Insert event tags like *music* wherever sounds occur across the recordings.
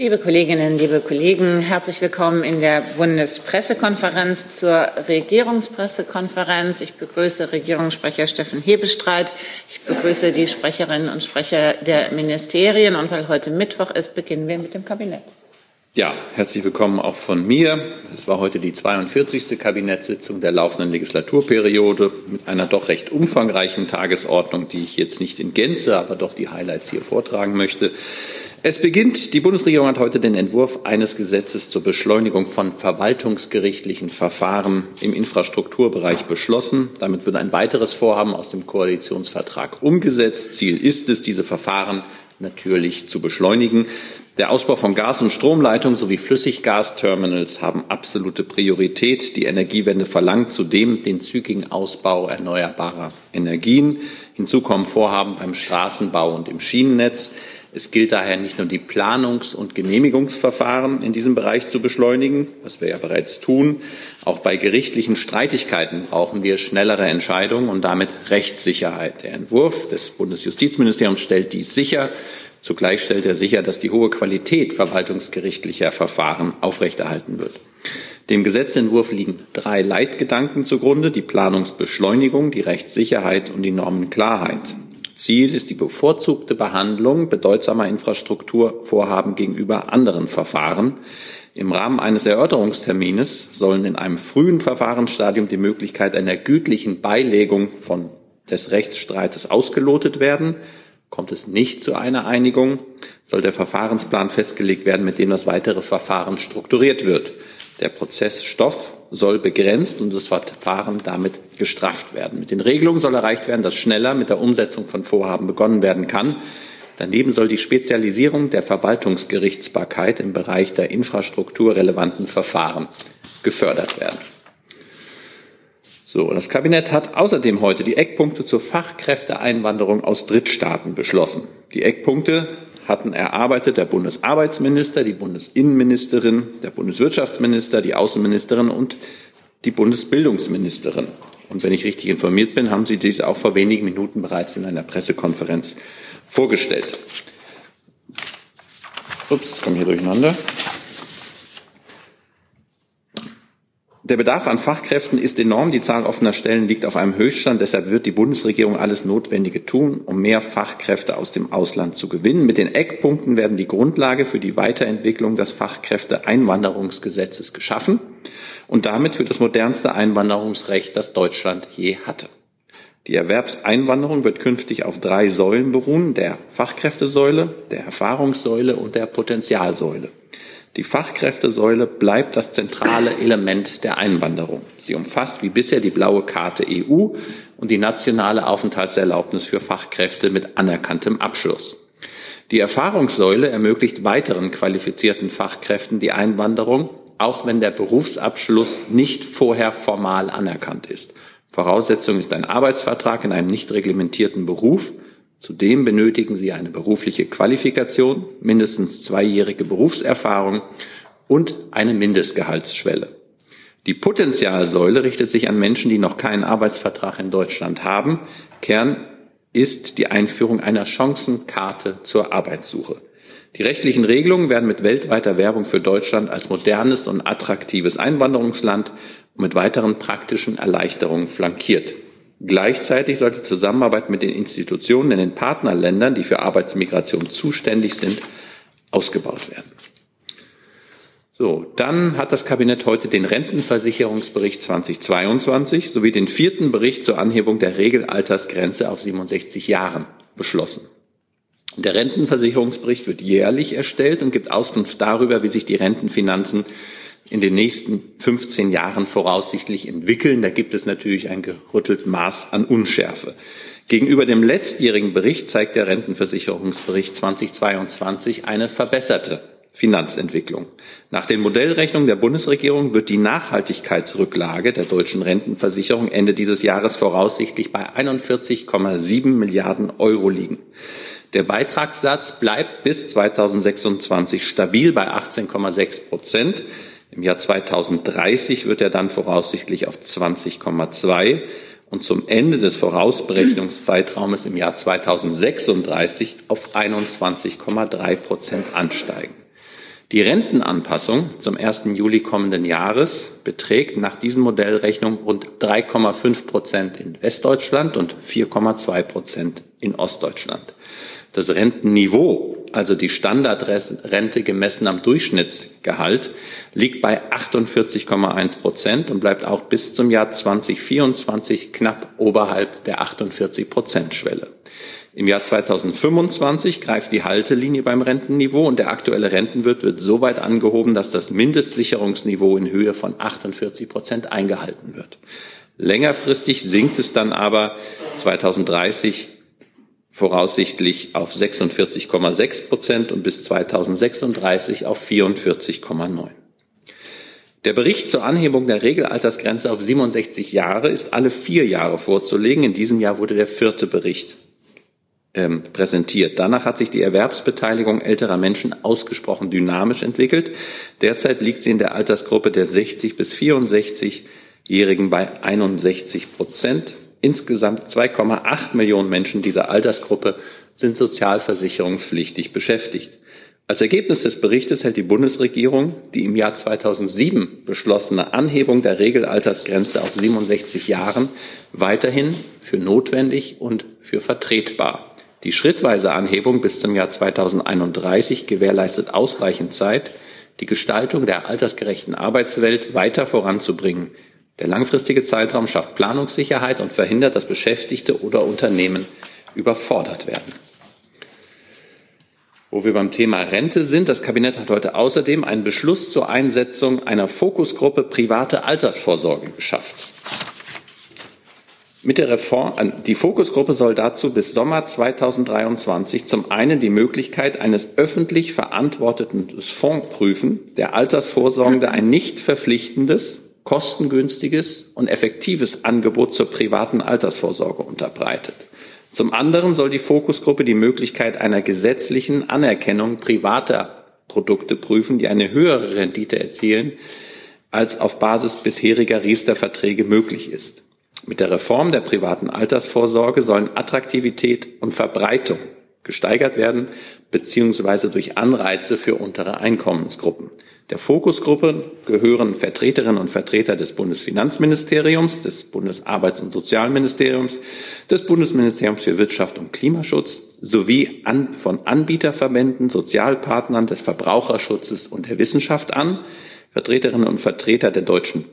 Liebe Kolleginnen, liebe Kollegen, herzlich willkommen in der Bundespressekonferenz zur Regierungspressekonferenz. Ich begrüße Regierungssprecher Steffen Hebestreit. Ich begrüße die Sprecherinnen und Sprecher der Ministerien. Und weil heute Mittwoch ist, beginnen wir mit dem Kabinett. Ja, herzlich willkommen auch von mir. Es war heute die 42. Kabinettssitzung der laufenden Legislaturperiode mit einer doch recht umfangreichen Tagesordnung, die ich jetzt nicht in Gänze, aber doch die Highlights hier vortragen möchte. Es beginnt, die Bundesregierung hat heute den Entwurf eines Gesetzes zur Beschleunigung von verwaltungsgerichtlichen Verfahren im Infrastrukturbereich beschlossen. Damit wird ein weiteres Vorhaben aus dem Koalitionsvertrag umgesetzt. Ziel ist es, diese Verfahren natürlich zu beschleunigen. Der Ausbau von Gas- und Stromleitungen sowie Flüssiggasterminals haben absolute Priorität. Die Energiewende verlangt zudem den zügigen Ausbau erneuerbarer Energien. Hinzu kommen Vorhaben beim Straßenbau und im Schienennetz. Es gilt daher nicht nur die Planungs- und Genehmigungsverfahren in diesem Bereich zu beschleunigen, was wir ja bereits tun. Auch bei gerichtlichen Streitigkeiten brauchen wir schnellere Entscheidungen und damit Rechtssicherheit. Der Entwurf des Bundesjustizministeriums stellt dies sicher. Zugleich stellt er sicher, dass die hohe Qualität verwaltungsgerichtlicher Verfahren aufrechterhalten wird. Dem Gesetzentwurf liegen drei Leitgedanken zugrunde, die Planungsbeschleunigung, die Rechtssicherheit und die Normenklarheit. Ziel ist die bevorzugte Behandlung bedeutsamer Infrastrukturvorhaben gegenüber anderen Verfahren. Im Rahmen eines Erörterungstermines sollen in einem frühen Verfahrensstadium die Möglichkeit einer gütlichen Beilegung von des Rechtsstreites ausgelotet werden. Kommt es nicht zu einer Einigung, soll der Verfahrensplan festgelegt werden, mit dem das weitere Verfahren strukturiert wird. Der Prozessstoff soll begrenzt und das Verfahren damit gestrafft werden. Mit den Regelungen soll erreicht werden, dass schneller mit der Umsetzung von Vorhaben begonnen werden kann. Daneben soll die Spezialisierung der Verwaltungsgerichtsbarkeit im Bereich der infrastrukturrelevanten Verfahren gefördert werden. So, das Kabinett hat außerdem heute die Eckpunkte zur Fachkräfteeinwanderung aus Drittstaaten beschlossen. Die Eckpunkte hatten erarbeitet der Bundesarbeitsminister, die Bundesinnenministerin, der Bundeswirtschaftsminister, die Außenministerin und die Bundesbildungsministerin. Und wenn ich richtig informiert bin, haben Sie dies auch vor wenigen Minuten bereits in einer Pressekonferenz vorgestellt. Ups, ich komme hier durcheinander. Der Bedarf an Fachkräften ist enorm. Die Zahl offener Stellen liegt auf einem Höchststand. Deshalb wird die Bundesregierung alles Notwendige tun, um mehr Fachkräfte aus dem Ausland zu gewinnen. Mit den Eckpunkten werden die Grundlage für die Weiterentwicklung des Fachkräfteeinwanderungsgesetzes geschaffen und damit für das modernste Einwanderungsrecht, das Deutschland je hatte. Die Erwerbseinwanderung wird künftig auf drei Säulen beruhen, der Fachkräftesäule, der Erfahrungssäule und der Potenzialsäule. Die Fachkräftesäule bleibt das zentrale Element der Einwanderung. Sie umfasst wie bisher die blaue Karte EU und die nationale Aufenthaltserlaubnis für Fachkräfte mit anerkanntem Abschluss. Die Erfahrungssäule ermöglicht weiteren qualifizierten Fachkräften die Einwanderung, auch wenn der Berufsabschluss nicht vorher formal anerkannt ist. Voraussetzung ist ein Arbeitsvertrag in einem nicht reglementierten Beruf Zudem benötigen sie eine berufliche Qualifikation, mindestens zweijährige Berufserfahrung und eine Mindestgehaltsschwelle. Die Potenzialsäule richtet sich an Menschen, die noch keinen Arbeitsvertrag in Deutschland haben. Kern ist die Einführung einer Chancenkarte zur Arbeitssuche. Die rechtlichen Regelungen werden mit weltweiter Werbung für Deutschland als modernes und attraktives Einwanderungsland und mit weiteren praktischen Erleichterungen flankiert. Gleichzeitig soll die Zusammenarbeit mit den Institutionen in den Partnerländern, die für Arbeitsmigration zuständig sind, ausgebaut werden. So, dann hat das Kabinett heute den Rentenversicherungsbericht 2022 sowie den vierten Bericht zur Anhebung der Regelaltersgrenze auf 67 Jahren beschlossen. Der Rentenversicherungsbericht wird jährlich erstellt und gibt Auskunft darüber, wie sich die Rentenfinanzen in den nächsten 15 Jahren voraussichtlich entwickeln. Da gibt es natürlich ein gerüttelt Maß an Unschärfe. Gegenüber dem letztjährigen Bericht zeigt der Rentenversicherungsbericht 2022 eine verbesserte Finanzentwicklung. Nach den Modellrechnungen der Bundesregierung wird die Nachhaltigkeitsrücklage der deutschen Rentenversicherung Ende dieses Jahres voraussichtlich bei 41,7 Milliarden Euro liegen. Der Beitragssatz bleibt bis 2026 stabil bei 18,6 Prozent. Im Jahr 2030 wird er dann voraussichtlich auf 20,2 und zum Ende des Vorausberechnungszeitraumes im Jahr 2036 auf 21,3 Prozent ansteigen. Die Rentenanpassung zum 1. Juli kommenden Jahres beträgt nach diesen Modellrechnungen rund 3,5 Prozent in Westdeutschland und 4,2 Prozent in Ostdeutschland. Das Rentenniveau, also die Standardrente gemessen am Durchschnittsgehalt, liegt bei 48,1 Prozent und bleibt auch bis zum Jahr 2024 knapp oberhalb der 48 Prozent Schwelle. Im Jahr 2025 greift die Haltelinie beim Rentenniveau und der aktuelle Rentenwirt wird so weit angehoben, dass das Mindestsicherungsniveau in Höhe von 48 Prozent eingehalten wird. Längerfristig sinkt es dann aber 2030 voraussichtlich auf 46,6 Prozent und bis 2036 auf 44,9. Der Bericht zur Anhebung der Regelaltersgrenze auf 67 Jahre ist alle vier Jahre vorzulegen. In diesem Jahr wurde der vierte Bericht ähm, präsentiert. Danach hat sich die Erwerbsbeteiligung älterer Menschen ausgesprochen dynamisch entwickelt. Derzeit liegt sie in der Altersgruppe der 60 bis 64-Jährigen bei 61 Prozent. Insgesamt 2,8 Millionen Menschen dieser Altersgruppe sind sozialversicherungspflichtig beschäftigt. Als Ergebnis des Berichtes hält die Bundesregierung die im Jahr 2007 beschlossene Anhebung der Regelaltersgrenze auf 67 Jahren weiterhin für notwendig und für vertretbar. Die schrittweise Anhebung bis zum Jahr 2031 gewährleistet ausreichend Zeit, die Gestaltung der altersgerechten Arbeitswelt weiter voranzubringen. Der langfristige Zeitraum schafft Planungssicherheit und verhindert, dass Beschäftigte oder Unternehmen überfordert werden. Wo wir beim Thema Rente sind, das Kabinett hat heute außerdem einen Beschluss zur Einsetzung einer Fokusgruppe private Altersvorsorge geschafft. Mit der Reform, äh, die Fokusgruppe soll dazu bis Sommer 2023 zum einen die Möglichkeit eines öffentlich verantworteten Fonds prüfen, der Altersvorsorgende ein nicht verpflichtendes, kostengünstiges und effektives Angebot zur privaten Altersvorsorge unterbreitet. Zum anderen soll die Fokusgruppe die Möglichkeit einer gesetzlichen Anerkennung privater Produkte prüfen, die eine höhere Rendite erzielen, als auf Basis bisheriger Riester-Verträge möglich ist. Mit der Reform der privaten Altersvorsorge sollen Attraktivität und Verbreitung gesteigert werden, beziehungsweise durch Anreize für untere Einkommensgruppen. Der Fokusgruppe gehören Vertreterinnen und Vertreter des Bundesfinanzministeriums, des Bundesarbeits- und Sozialministeriums, des Bundesministeriums für Wirtschaft und Klimaschutz sowie an, von Anbieterverbänden, Sozialpartnern des Verbraucherschutzes und der Wissenschaft an, Vertreterinnen und Vertreter der Deutschen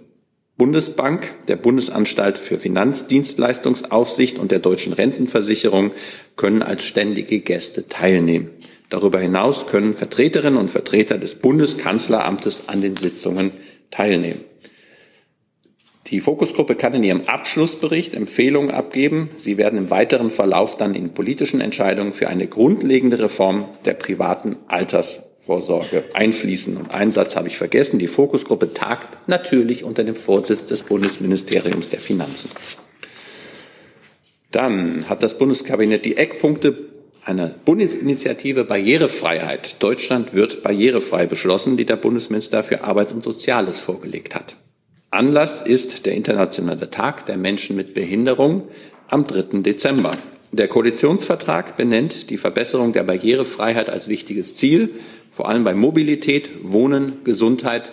Bundesbank, der Bundesanstalt für Finanzdienstleistungsaufsicht und der Deutschen Rentenversicherung können als ständige Gäste teilnehmen. Darüber hinaus können Vertreterinnen und Vertreter des Bundeskanzleramtes an den Sitzungen teilnehmen. Die Fokusgruppe kann in ihrem Abschlussbericht Empfehlungen abgeben. Sie werden im weiteren Verlauf dann in politischen Entscheidungen für eine grundlegende Reform der privaten Alters Vorsorge einfließen. Und einen Satz habe ich vergessen. Die Fokusgruppe tagt natürlich unter dem Vorsitz des Bundesministeriums der Finanzen. Dann hat das Bundeskabinett die Eckpunkte einer Bundesinitiative Barrierefreiheit. Deutschland wird barrierefrei beschlossen, die der Bundesminister für Arbeit und Soziales vorgelegt hat. Anlass ist der Internationale Tag der Menschen mit Behinderung am 3. Dezember. Der Koalitionsvertrag benennt die Verbesserung der Barrierefreiheit als wichtiges Ziel vor allem bei Mobilität, Wohnen, Gesundheit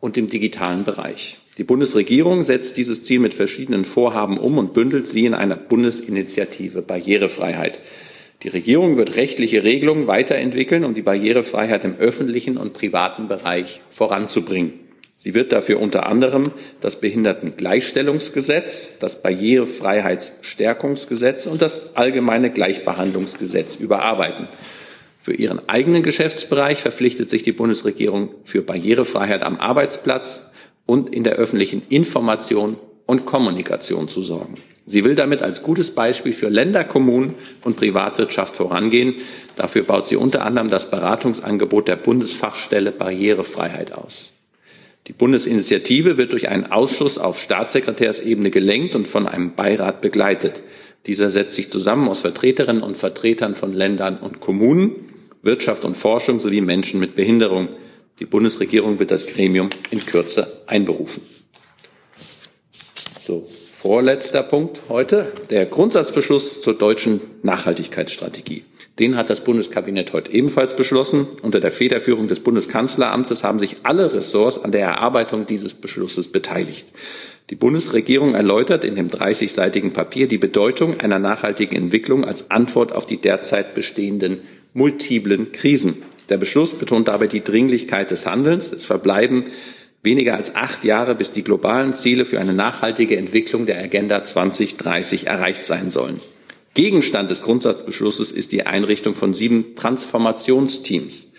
und dem digitalen Bereich. Die Bundesregierung setzt dieses Ziel mit verschiedenen Vorhaben um und bündelt sie in einer Bundesinitiative Barrierefreiheit. Die Regierung wird rechtliche Regelungen weiterentwickeln, um die Barrierefreiheit im öffentlichen und privaten Bereich voranzubringen. Sie wird dafür unter anderem das Behindertengleichstellungsgesetz, das Barrierefreiheitsstärkungsgesetz und das allgemeine Gleichbehandlungsgesetz überarbeiten. Für ihren eigenen Geschäftsbereich verpflichtet sich die Bundesregierung für Barrierefreiheit am Arbeitsplatz und in der öffentlichen Information und Kommunikation zu sorgen. Sie will damit als gutes Beispiel für Länder, Kommunen und Privatwirtschaft vorangehen. Dafür baut sie unter anderem das Beratungsangebot der Bundesfachstelle Barrierefreiheit aus. Die Bundesinitiative wird durch einen Ausschuss auf Staatssekretärsebene gelenkt und von einem Beirat begleitet. Dieser setzt sich zusammen aus Vertreterinnen und Vertretern von Ländern und Kommunen Wirtschaft und Forschung sowie Menschen mit Behinderung. Die Bundesregierung wird das Gremium in Kürze einberufen. So, vorletzter Punkt heute, der Grundsatzbeschluss zur deutschen Nachhaltigkeitsstrategie. Den hat das Bundeskabinett heute ebenfalls beschlossen. Unter der Federführung des Bundeskanzleramtes haben sich alle Ressorts an der Erarbeitung dieses Beschlusses beteiligt. Die Bundesregierung erläutert in dem 30-seitigen Papier die Bedeutung einer nachhaltigen Entwicklung als Antwort auf die derzeit bestehenden multiplen Krisen. Der Beschluss betont dabei die Dringlichkeit des Handelns. Es verbleiben weniger als acht Jahre, bis die globalen Ziele für eine nachhaltige Entwicklung der Agenda 2030 erreicht sein sollen. Gegenstand des Grundsatzbeschlusses ist die Einrichtung von sieben Transformationsteams.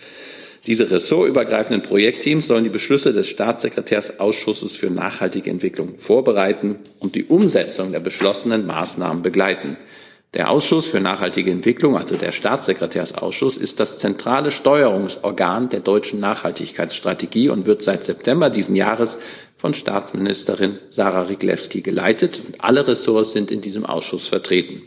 Diese ressortübergreifenden Projektteams sollen die Beschlüsse des Staatssekretärsausschusses für nachhaltige Entwicklung vorbereiten und die Umsetzung der beschlossenen Maßnahmen begleiten. Der Ausschuss für nachhaltige Entwicklung, also der Staatssekretärsausschuss, ist das zentrale Steuerungsorgan der deutschen Nachhaltigkeitsstrategie und wird seit September diesen Jahres von Staatsministerin Sarah Riglewski geleitet. Und alle Ressorts sind in diesem Ausschuss vertreten.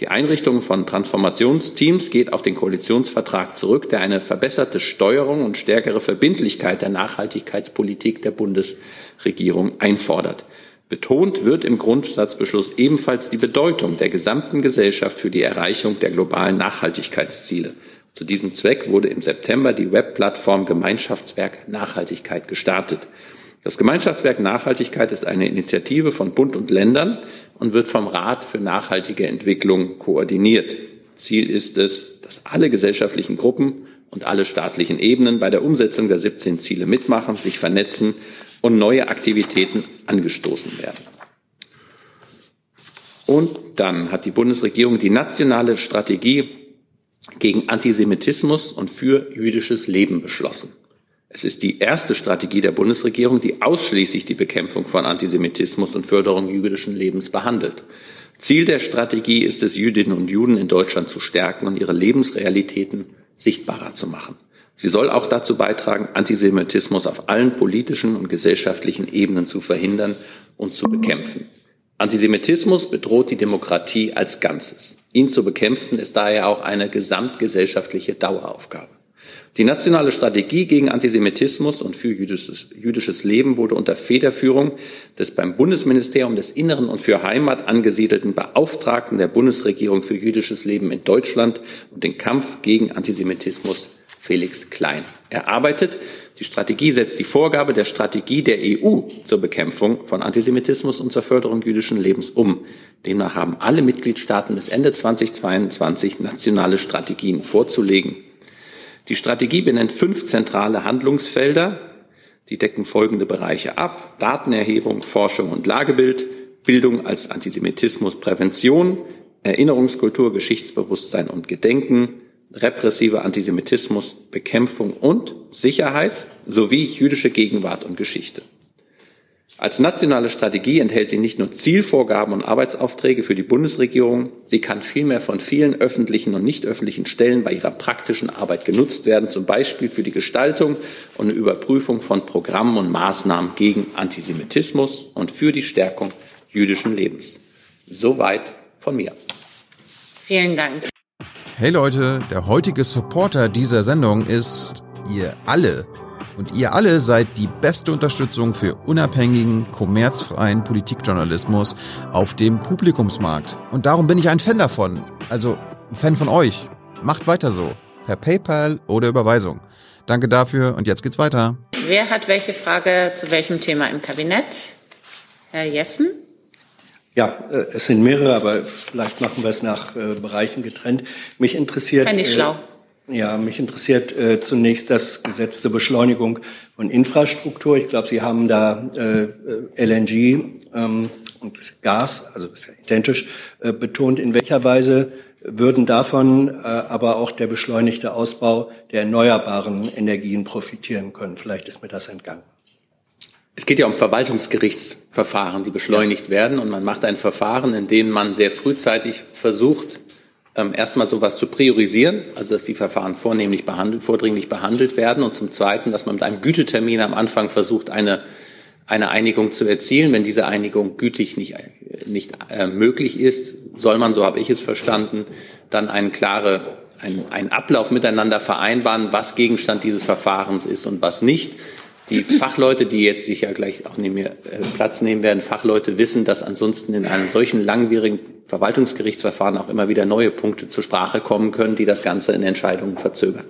Die Einrichtung von Transformationsteams geht auf den Koalitionsvertrag zurück, der eine verbesserte Steuerung und stärkere Verbindlichkeit der Nachhaltigkeitspolitik der Bundesregierung einfordert. Betont wird im Grundsatzbeschluss ebenfalls die Bedeutung der gesamten Gesellschaft für die Erreichung der globalen Nachhaltigkeitsziele. Zu diesem Zweck wurde im September die Webplattform Gemeinschaftswerk Nachhaltigkeit gestartet. Das Gemeinschaftswerk Nachhaltigkeit ist eine Initiative von Bund und Ländern und wird vom Rat für nachhaltige Entwicklung koordiniert. Ziel ist es, dass alle gesellschaftlichen Gruppen und alle staatlichen Ebenen bei der Umsetzung der 17 Ziele mitmachen, sich vernetzen und neue Aktivitäten angestoßen werden. Und dann hat die Bundesregierung die nationale Strategie gegen Antisemitismus und für jüdisches Leben beschlossen. Es ist die erste Strategie der Bundesregierung, die ausschließlich die Bekämpfung von Antisemitismus und Förderung jüdischen Lebens behandelt. Ziel der Strategie ist es, Jüdinnen und Juden in Deutschland zu stärken und ihre Lebensrealitäten sichtbarer zu machen. Sie soll auch dazu beitragen, Antisemitismus auf allen politischen und gesellschaftlichen Ebenen zu verhindern und zu bekämpfen. Antisemitismus bedroht die Demokratie als Ganzes. Ihn zu bekämpfen ist daher auch eine gesamtgesellschaftliche Daueraufgabe. Die nationale Strategie gegen Antisemitismus und für jüdisches, jüdisches, Leben wurde unter Federführung des beim Bundesministerium des Inneren und für Heimat angesiedelten Beauftragten der Bundesregierung für jüdisches Leben in Deutschland und den Kampf gegen Antisemitismus Felix Klein erarbeitet. Die Strategie setzt die Vorgabe der Strategie der EU zur Bekämpfung von Antisemitismus und zur Förderung jüdischen Lebens um. Demnach haben alle Mitgliedstaaten bis Ende 2022 nationale Strategien vorzulegen. Die Strategie benennt fünf zentrale Handlungsfelder. Die decken folgende Bereiche ab. Datenerhebung, Forschung und Lagebild, Bildung als Antisemitismusprävention, Erinnerungskultur, Geschichtsbewusstsein und Gedenken, repressiver Antisemitismus, Bekämpfung und Sicherheit sowie jüdische Gegenwart und Geschichte. Als nationale Strategie enthält sie nicht nur Zielvorgaben und Arbeitsaufträge für die Bundesregierung, sie kann vielmehr von vielen öffentlichen und nicht öffentlichen Stellen bei ihrer praktischen Arbeit genutzt werden, zum Beispiel für die Gestaltung und Überprüfung von Programmen und Maßnahmen gegen Antisemitismus und für die Stärkung jüdischen Lebens. Soweit von mir. Vielen Dank. Hey Leute, der heutige Supporter dieser Sendung ist ihr alle. Und ihr alle seid die beste Unterstützung für unabhängigen, kommerzfreien Politikjournalismus auf dem Publikumsmarkt. Und darum bin ich ein Fan davon. Also ein Fan von euch. Macht weiter so. Per PayPal oder Überweisung. Danke dafür und jetzt geht's weiter. Wer hat welche Frage zu welchem Thema im Kabinett? Herr Jessen? Ja, äh, es sind mehrere, aber vielleicht machen wir es nach äh, Bereichen getrennt. Mich interessiert. Fände ich schlau. Ja, mich interessiert äh, zunächst das Gesetz zur Beschleunigung von Infrastruktur. Ich glaube, Sie haben da äh, LNG ähm, und Gas, also ist ja identisch, äh, betont. In welcher Weise würden davon äh, aber auch der beschleunigte Ausbau der erneuerbaren Energien profitieren können? Vielleicht ist mir das entgangen. Es geht ja um Verwaltungsgerichtsverfahren, die beschleunigt ja. werden. Und man macht ein Verfahren, in dem man sehr frühzeitig versucht, ähm, erstmal sowas zu priorisieren, also dass die Verfahren vornehmlich behandelt, vordringlich behandelt werden und zum Zweiten, dass man mit einem Gütetermin am Anfang versucht, eine, eine Einigung zu erzielen. Wenn diese Einigung gütlich nicht, nicht äh, möglich ist, soll man, so habe ich es verstanden, dann einen klare, einen, einen Ablauf miteinander vereinbaren, was Gegenstand dieses Verfahrens ist und was nicht. Die Fachleute, die jetzt sicher gleich auch neben mir äh, Platz nehmen werden, Fachleute wissen, dass ansonsten in einem solchen langwierigen Verwaltungsgerichtsverfahren auch immer wieder neue Punkte zur Sprache kommen können, die das Ganze in Entscheidungen verzögern.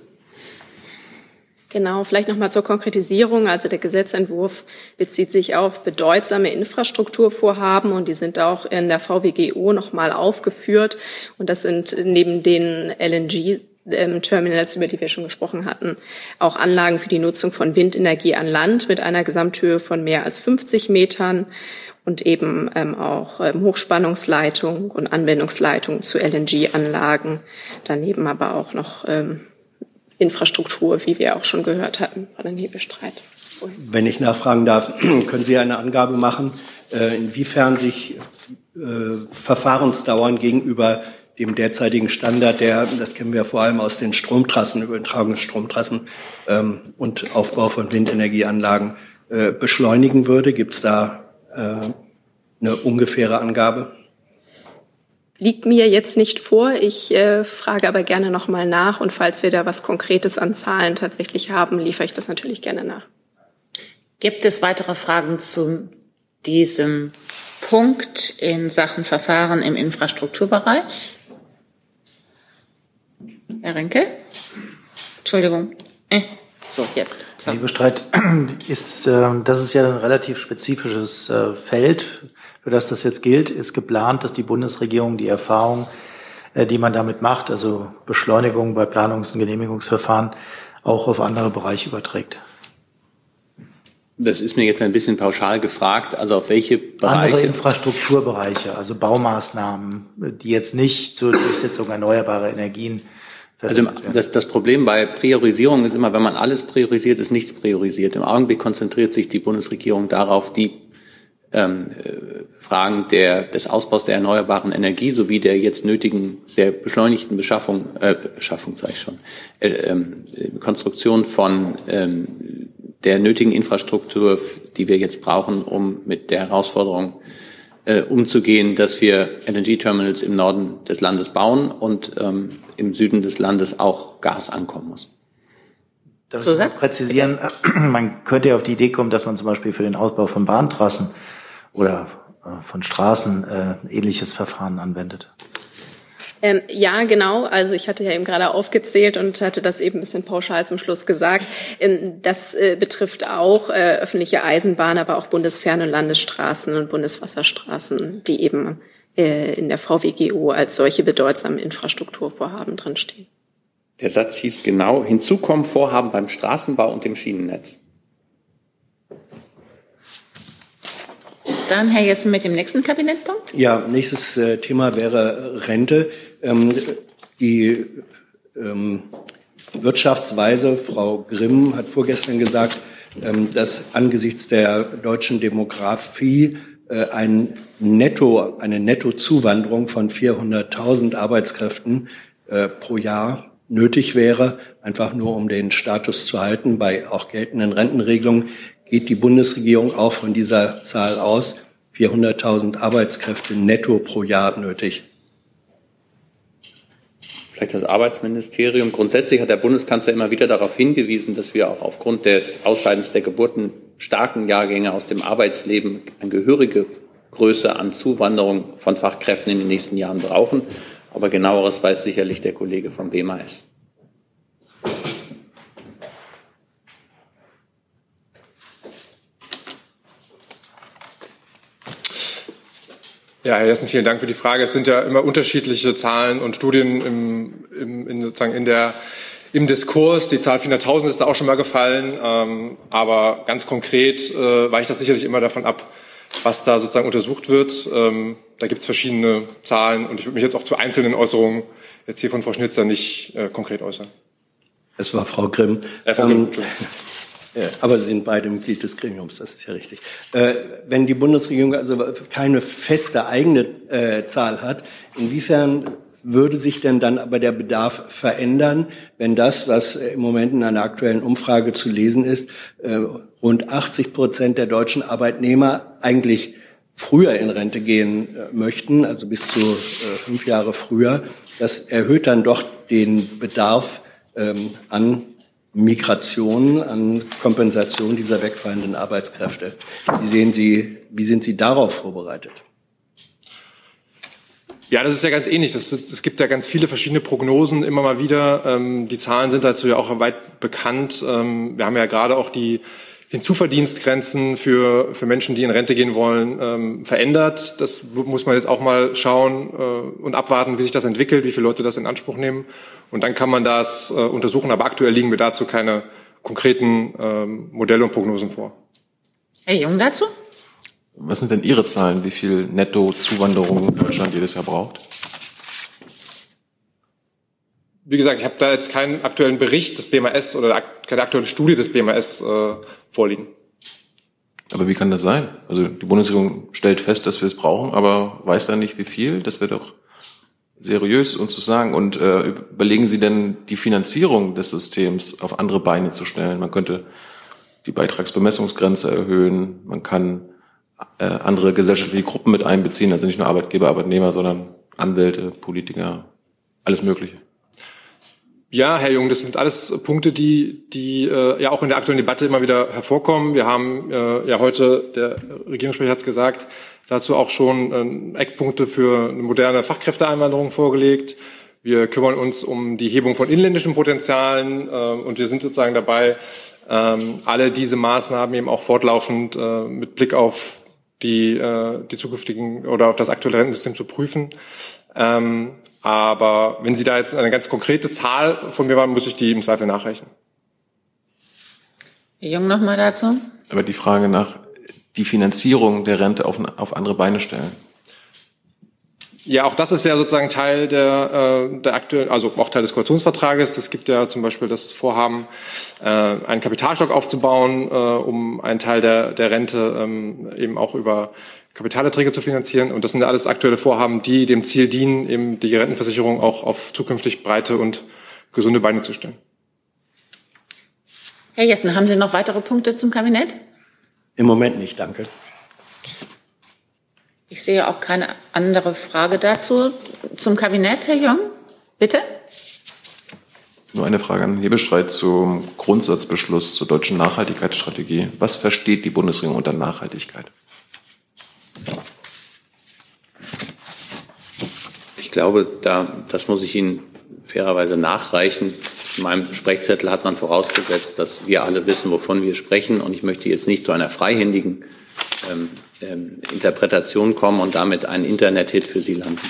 Genau, vielleicht nochmal zur Konkretisierung. Also der Gesetzentwurf bezieht sich auf bedeutsame Infrastrukturvorhaben und die sind auch in der VWGO nochmal aufgeführt. Und das sind neben den LNG Terminals, über die wir schon gesprochen hatten, auch Anlagen für die Nutzung von Windenergie an Land mit einer Gesamthöhe von mehr als 50 Metern und eben ähm, auch ähm, Hochspannungsleitung und Anwendungsleitung zu LNG-Anlagen. Daneben aber auch noch ähm, Infrastruktur, wie wir auch schon gehört hatten von den Hebestreit. Wenn ich nachfragen darf, *clears throat* können Sie eine Angabe machen, äh, inwiefern sich äh, Verfahrensdauern gegenüber dem derzeitigen Standard, der, das kennen wir vor allem aus den Stromtrassen, übertragenen Stromtrassen ähm, und Aufbau von Windenergieanlagen äh, beschleunigen würde? Gibt es da äh, eine ungefähre Angabe? Liegt mir jetzt nicht vor. Ich äh, frage aber gerne nochmal nach und falls wir da was Konkretes an Zahlen tatsächlich haben, liefere ich das natürlich gerne nach. Gibt es weitere Fragen zu diesem Punkt in Sachen Verfahren im Infrastrukturbereich? Herr Renke? Entschuldigung. Äh, so, jetzt. So. Bestreit *clears throat* ist, äh, das ist ja ein relativ spezifisches äh, Feld, für das das jetzt gilt. Ist geplant, dass die Bundesregierung die Erfahrung, äh, die man damit macht, also Beschleunigung bei Planungs- und Genehmigungsverfahren, auch auf andere Bereiche überträgt. Das ist mir jetzt ein bisschen pauschal gefragt. Also auf welche Bereiche? Andere Infrastrukturbereiche, also Baumaßnahmen, die jetzt nicht zur Durchsetzung erneuerbarer Energien also das, das Problem bei Priorisierung ist immer, wenn man alles priorisiert, ist nichts priorisiert. Im Augenblick konzentriert sich die Bundesregierung darauf, die ähm, äh, Fragen der, des Ausbaus der erneuerbaren Energie sowie der jetzt nötigen, sehr beschleunigten Beschaffung, äh, Beschaffung sage ich schon, äh, äh, Konstruktion von ähm, der nötigen Infrastruktur, die wir jetzt brauchen, um mit der Herausforderung äh, umzugehen, dass wir LNG-Terminals im Norden des Landes bauen und ähm, im Süden des Landes auch Gas ankommen muss. Darf so ich präzisieren? Man könnte ja auf die Idee kommen, dass man zum Beispiel für den Ausbau von Bahntrassen oder äh, von Straßen äh, ähnliches Verfahren anwendet. Ähm, ja, genau. Also ich hatte ja eben gerade aufgezählt und hatte das eben ein bisschen pauschal zum Schluss gesagt. Ähm, das äh, betrifft auch äh, öffentliche Eisenbahnen, aber auch Bundesfern- und Landesstraßen und Bundeswasserstraßen, die eben äh, in der VWGO als solche bedeutsamen Infrastrukturvorhaben drinstehen. Der Satz hieß genau, hinzu kommen Vorhaben beim Straßenbau und dem Schienennetz. Dann Herr Jessen mit dem nächsten Kabinettpunkt. Ja, nächstes äh, Thema wäre Rente. Ähm, die ähm, Wirtschaftsweise, Frau Grimm hat vorgestern gesagt, ähm, dass angesichts der deutschen Demografie äh, ein Netto, eine Nettozuwanderung von 400.000 Arbeitskräften äh, pro Jahr nötig wäre, einfach nur um den Status zu halten. Bei auch geltenden Rentenregelungen geht die Bundesregierung auch von dieser Zahl aus. 400.000 Arbeitskräfte netto pro Jahr nötig. Vielleicht das Arbeitsministerium. Grundsätzlich hat der Bundeskanzler immer wieder darauf hingewiesen, dass wir auch aufgrund des Ausscheidens der Geburten starken Jahrgänge aus dem Arbeitsleben eine gehörige Größe an Zuwanderung von Fachkräften in den nächsten Jahren brauchen. Aber genaueres weiß sicherlich der Kollege vom BMAS. Ja, Herr Jessen, vielen Dank für die Frage. Es sind ja immer unterschiedliche Zahlen und Studien im, im, in, sozusagen in der, im Diskurs. Die Zahl 400.000 ist da auch schon mal gefallen. Ähm, aber ganz konkret äh, weicht das sicherlich immer davon ab, was da sozusagen untersucht wird. Ähm, da gibt es verschiedene Zahlen und ich würde mich jetzt auch zu einzelnen Äußerungen jetzt hier von Frau Schnitzer nicht äh, konkret äußern. Es war Frau Grimm. Äh, Frau Grimm ähm, aber Sie sind beide Mitglied des Gremiums, das ist ja richtig. Äh, wenn die Bundesregierung also keine feste eigene äh, Zahl hat, inwiefern würde sich denn dann aber der Bedarf verändern, wenn das, was im Moment in einer aktuellen Umfrage zu lesen ist, äh, rund 80 Prozent der deutschen Arbeitnehmer eigentlich früher in Rente gehen äh, möchten, also bis zu äh, fünf Jahre früher. Das erhöht dann doch den Bedarf ähm, an Migration, an Kompensation dieser wegfallenden Arbeitskräfte. Wie sehen Sie, wie sind Sie darauf vorbereitet? Ja, das ist ja ganz ähnlich. Es gibt ja ganz viele verschiedene Prognosen immer mal wieder. Ähm, die Zahlen sind dazu ja auch weit bekannt. Ähm, wir haben ja gerade auch die Hinzuverdienstgrenzen für, für Menschen, die in Rente gehen wollen, ähm, verändert. Das muss man jetzt auch mal schauen äh, und abwarten, wie sich das entwickelt, wie viele Leute das in Anspruch nehmen. Und dann kann man das äh, untersuchen. Aber aktuell liegen mir dazu keine konkreten ähm, Modelle und Prognosen vor. Herr Jung dazu? Was sind denn Ihre Zahlen, wie viel Netto-Zuwanderung Deutschland jedes Jahr braucht? Wie gesagt, ich habe da jetzt keinen aktuellen Bericht des BMAS oder keine aktuelle Studie des BMAS äh, vorliegen. Aber wie kann das sein? Also die Bundesregierung stellt fest, dass wir es brauchen, aber weiß dann nicht, wie viel. Das wäre doch seriös, uns zu sagen. Und äh, überlegen Sie denn, die Finanzierung des Systems auf andere Beine zu stellen? Man könnte die Beitragsbemessungsgrenze erhöhen. Man kann äh, andere gesellschaftliche Gruppen mit einbeziehen, also nicht nur Arbeitgeber, Arbeitnehmer, sondern Anwälte, Politiker, alles Mögliche. Ja, Herr Jung, das sind alles Punkte, die, die äh, ja auch in der aktuellen Debatte immer wieder hervorkommen. Wir haben äh, ja heute, der Regierungssprecher hat es gesagt, dazu auch schon äh, Eckpunkte für eine moderne Fachkräfteeinwanderung vorgelegt. Wir kümmern uns um die Hebung von inländischen Potenzialen äh, und wir sind sozusagen dabei, ähm, alle diese Maßnahmen eben auch fortlaufend äh, mit Blick auf die, äh, die zukünftigen oder auf das aktuelle Rentensystem zu prüfen. Ähm, aber wenn Sie da jetzt eine ganz konkrete Zahl von mir waren, muss ich die im Zweifel nachreichen. Herr Jung noch mal dazu. Aber die Frage nach die Finanzierung der Rente auf, auf andere Beine stellen. Ja, auch das ist ja sozusagen Teil der, äh, der aktuellen, also auch Teil des Koalitionsvertrages. Es gibt ja zum Beispiel das Vorhaben, äh, einen Kapitalstock aufzubauen, äh, um einen Teil der, der Rente ähm, eben auch über Kapitalerträge zu finanzieren. Und das sind alles aktuelle Vorhaben, die dem Ziel dienen, eben die Rentenversicherung auch auf zukünftig breite und gesunde Beine zu stellen. Herr Jessen, haben Sie noch weitere Punkte zum Kabinett? Im Moment nicht, danke. Ich sehe auch keine andere Frage dazu. Zum Kabinett, Herr Jung, bitte. Nur eine Frage an Hebestreit zum Grundsatzbeschluss zur deutschen Nachhaltigkeitsstrategie. Was versteht die Bundesregierung unter Nachhaltigkeit? Glaube, da, das muss ich Ihnen fairerweise nachreichen. In meinem Sprechzettel hat man vorausgesetzt, dass wir alle wissen, wovon wir sprechen. Und ich möchte jetzt nicht zu einer freihändigen ähm, ähm, Interpretation kommen und damit einen Internet-Hit für Sie landen.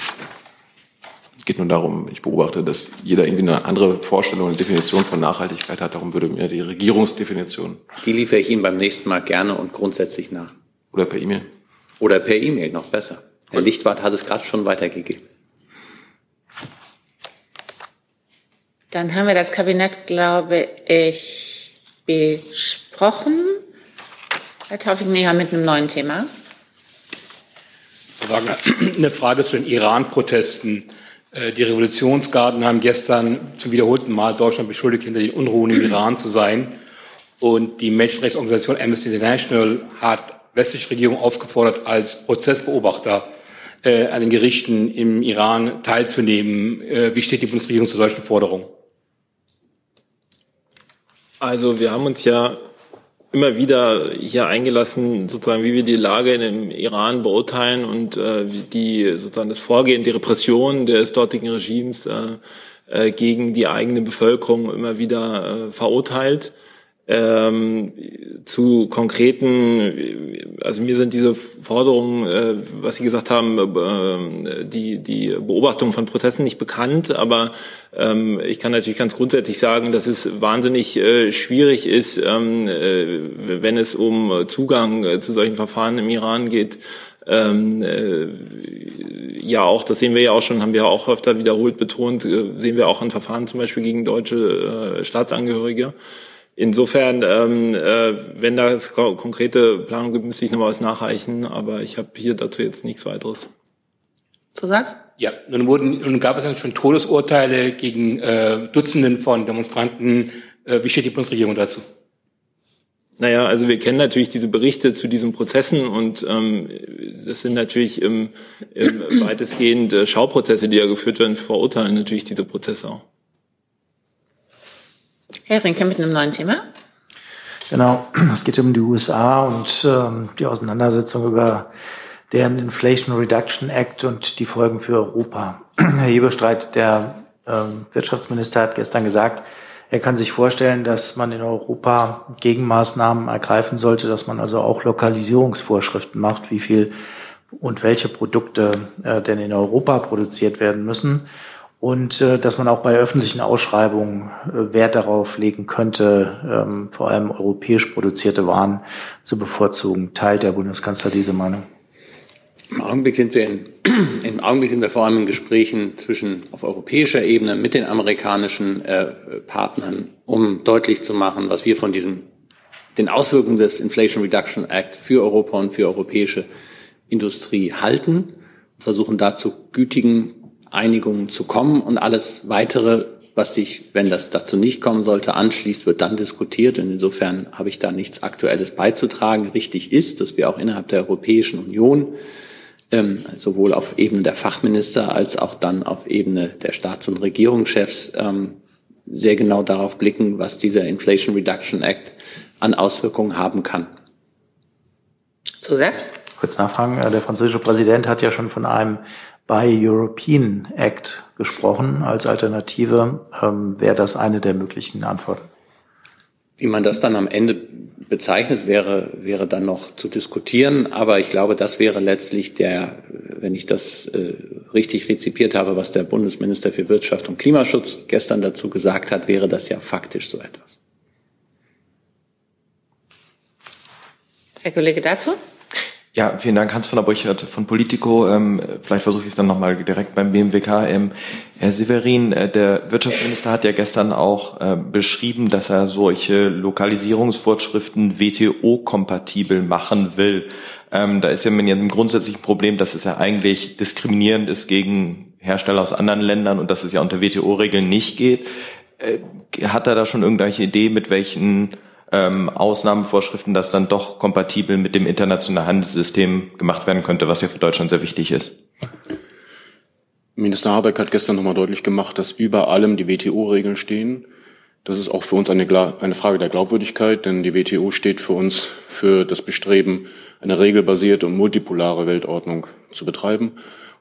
Es geht nur darum, ich beobachte, dass jeder irgendwie eine andere Vorstellung und Definition von Nachhaltigkeit hat. Darum würde mir die Regierungsdefinition. Die liefere ich Ihnen beim nächsten Mal gerne und grundsätzlich nach. Oder per E-Mail. Oder per E-Mail, noch besser. Herr Lichtwart hat es gerade schon weitergegeben. Dann haben wir das Kabinett, glaube ich, besprochen. Herr Taufik Neher mit einem neuen Thema. *clears throat* Eine Frage zu den Iran-Protesten. Äh, die Revolutionsgarden haben gestern zum wiederholten Mal Deutschland beschuldigt, hinter den Unruhen im Iran zu sein. Und die Menschenrechtsorganisation Amnesty International hat westliche Regierung aufgefordert, als Prozessbeobachter äh, an den Gerichten im Iran teilzunehmen. Äh, wie steht die Bundesregierung zu solchen Forderungen? Also wir haben uns ja immer wieder hier eingelassen, sozusagen, wie wir die Lage im Iran beurteilen und äh, die sozusagen das Vorgehen, die Repression des dortigen Regimes äh, äh, gegen die eigene Bevölkerung immer wieder äh, verurteilt ähm, zu konkreten, also mir sind diese Forderungen, äh, was Sie gesagt haben, äh, die, die Beobachtung von Prozessen nicht bekannt, aber ähm, ich kann natürlich ganz grundsätzlich sagen, dass es wahnsinnig äh, schwierig ist, ähm, äh, wenn es um Zugang äh, zu solchen Verfahren im Iran geht, ähm, äh, ja, auch, das sehen wir ja auch schon, haben wir auch öfter wiederholt betont, äh, sehen wir auch in Verfahren zum Beispiel gegen deutsche äh, Staatsangehörige. Insofern, ähm, äh, wenn da konkrete Planung gibt, müsste ich noch was nachreichen, aber ich habe hier dazu jetzt nichts weiteres. Zusatz? Ja, nun wurden, nun gab es schon Todesurteile gegen äh, Dutzenden von Demonstranten. Äh, wie steht die Bundesregierung dazu? Naja, also wir kennen natürlich diese Berichte zu diesen Prozessen und ähm, das sind natürlich im, im weitestgehend äh, Schauprozesse, die ja geführt werden, verurteilen natürlich diese Prozesse auch. Herr Rinke mit einem neuen Thema. Genau, *clears throat* es geht um die USA und ähm, die Auseinandersetzung über deren Inflation Reduction Act und die Folgen für Europa. *clears throat* Herr Hebestreit, der ähm, Wirtschaftsminister, hat gestern gesagt, er kann sich vorstellen, dass man in Europa Gegenmaßnahmen ergreifen sollte, dass man also auch Lokalisierungsvorschriften macht, wie viel und welche Produkte äh, denn in Europa produziert werden müssen und äh, dass man auch bei öffentlichen Ausschreibungen äh, Wert darauf legen könnte, ähm, vor allem europäisch produzierte Waren zu bevorzugen. Teilt der Bundeskanzler diese Meinung? Im Augenblick sind wir in, *clears throat* im Augenblick sind wir vor allem in Gesprächen zwischen auf europäischer Ebene mit den amerikanischen äh, Partnern, um deutlich zu machen, was wir von diesem den Auswirkungen des Inflation Reduction Act für Europa und für europäische Industrie halten, versuchen dazu gütigen Einigungen zu kommen und alles weitere, was sich, wenn das dazu nicht kommen sollte, anschließt, wird dann diskutiert. Und insofern habe ich da nichts Aktuelles beizutragen. Richtig ist, dass wir auch innerhalb der Europäischen Union ähm, sowohl auf Ebene der Fachminister als auch dann auf Ebene der Staats- und Regierungschefs ähm, sehr genau darauf blicken, was dieser Inflation Reduction Act an Auswirkungen haben kann. Zusatz? Kurz nachfragen. Der französische Präsident hat ja schon von einem Buy European Act gesprochen als Alternative. Ähm, Wäre das eine der möglichen Antworten? Wie man das dann am Ende bezeichnet, wäre, wäre dann noch zu diskutieren. Aber ich glaube, das wäre letztlich der, wenn ich das äh, richtig rezipiert habe, was der Bundesminister für Wirtschaft und Klimaschutz gestern dazu gesagt hat, wäre das ja faktisch so etwas. Herr Kollege dazu? Ja, vielen Dank, Hans von der Burchert von Politico. Ähm, vielleicht versuche ich es dann nochmal direkt beim BMWK. Ähm, Herr Severin, äh, der Wirtschaftsminister hat ja gestern auch äh, beschrieben, dass er solche Lokalisierungsvorschriften WTO-kompatibel machen will. Ähm, da ist ja ein grundsätzliches Problem, dass es ja eigentlich diskriminierend ist gegen Hersteller aus anderen Ländern und dass es ja unter WTO-Regeln nicht geht. Äh, hat er da schon irgendwelche Idee, mit welchen ähm, Ausnahmevorschriften das dann doch kompatibel mit dem internationalen Handelssystem gemacht werden könnte, was ja für Deutschland sehr wichtig ist. Minister Habeck hat gestern nochmal deutlich gemacht, dass über allem die WTO-Regeln stehen. Das ist auch für uns eine, eine Frage der Glaubwürdigkeit, denn die WTO steht für uns für das Bestreben, eine regelbasierte und multipolare Weltordnung zu betreiben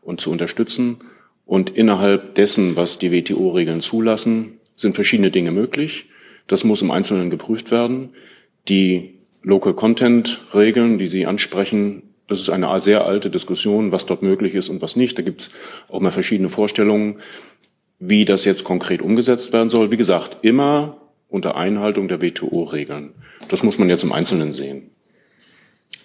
und zu unterstützen. Und innerhalb dessen, was die WTO-Regeln zulassen, sind verschiedene Dinge möglich. Das muss im Einzelnen geprüft werden. Die Local Content Regeln, die Sie ansprechen, das ist eine sehr alte Diskussion, was dort möglich ist und was nicht. Da gibt es auch mal verschiedene Vorstellungen, wie das jetzt konkret umgesetzt werden soll. Wie gesagt, immer unter Einhaltung der WTO-Regeln. Das muss man jetzt im Einzelnen sehen.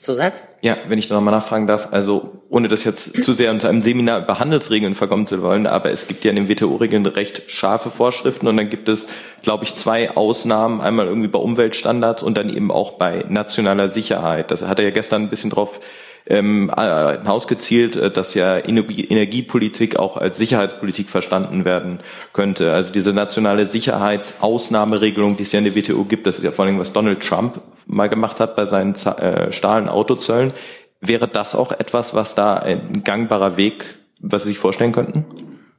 Zusatz? Ja, wenn ich da nochmal nachfragen darf, also ohne das jetzt zu sehr unter einem Seminar über Handelsregeln verkommen zu wollen, aber es gibt ja in den WTO-Regeln recht scharfe Vorschriften und dann gibt es, glaube ich, zwei Ausnahmen, einmal irgendwie bei Umweltstandards und dann eben auch bei nationaler Sicherheit. Das hat er ja gestern ein bisschen drauf ähm, äh, hinausgezielt, äh, dass ja Energie, Energiepolitik auch als Sicherheitspolitik verstanden werden könnte. Also diese nationale Sicherheitsausnahmeregelung, die es ja in der WTO gibt, das ist ja vor allem, was Donald Trump mal gemacht hat bei seinen äh, Stahlen Autozöllen. Wäre das auch etwas, was da ein gangbarer Weg, was Sie sich vorstellen könnten?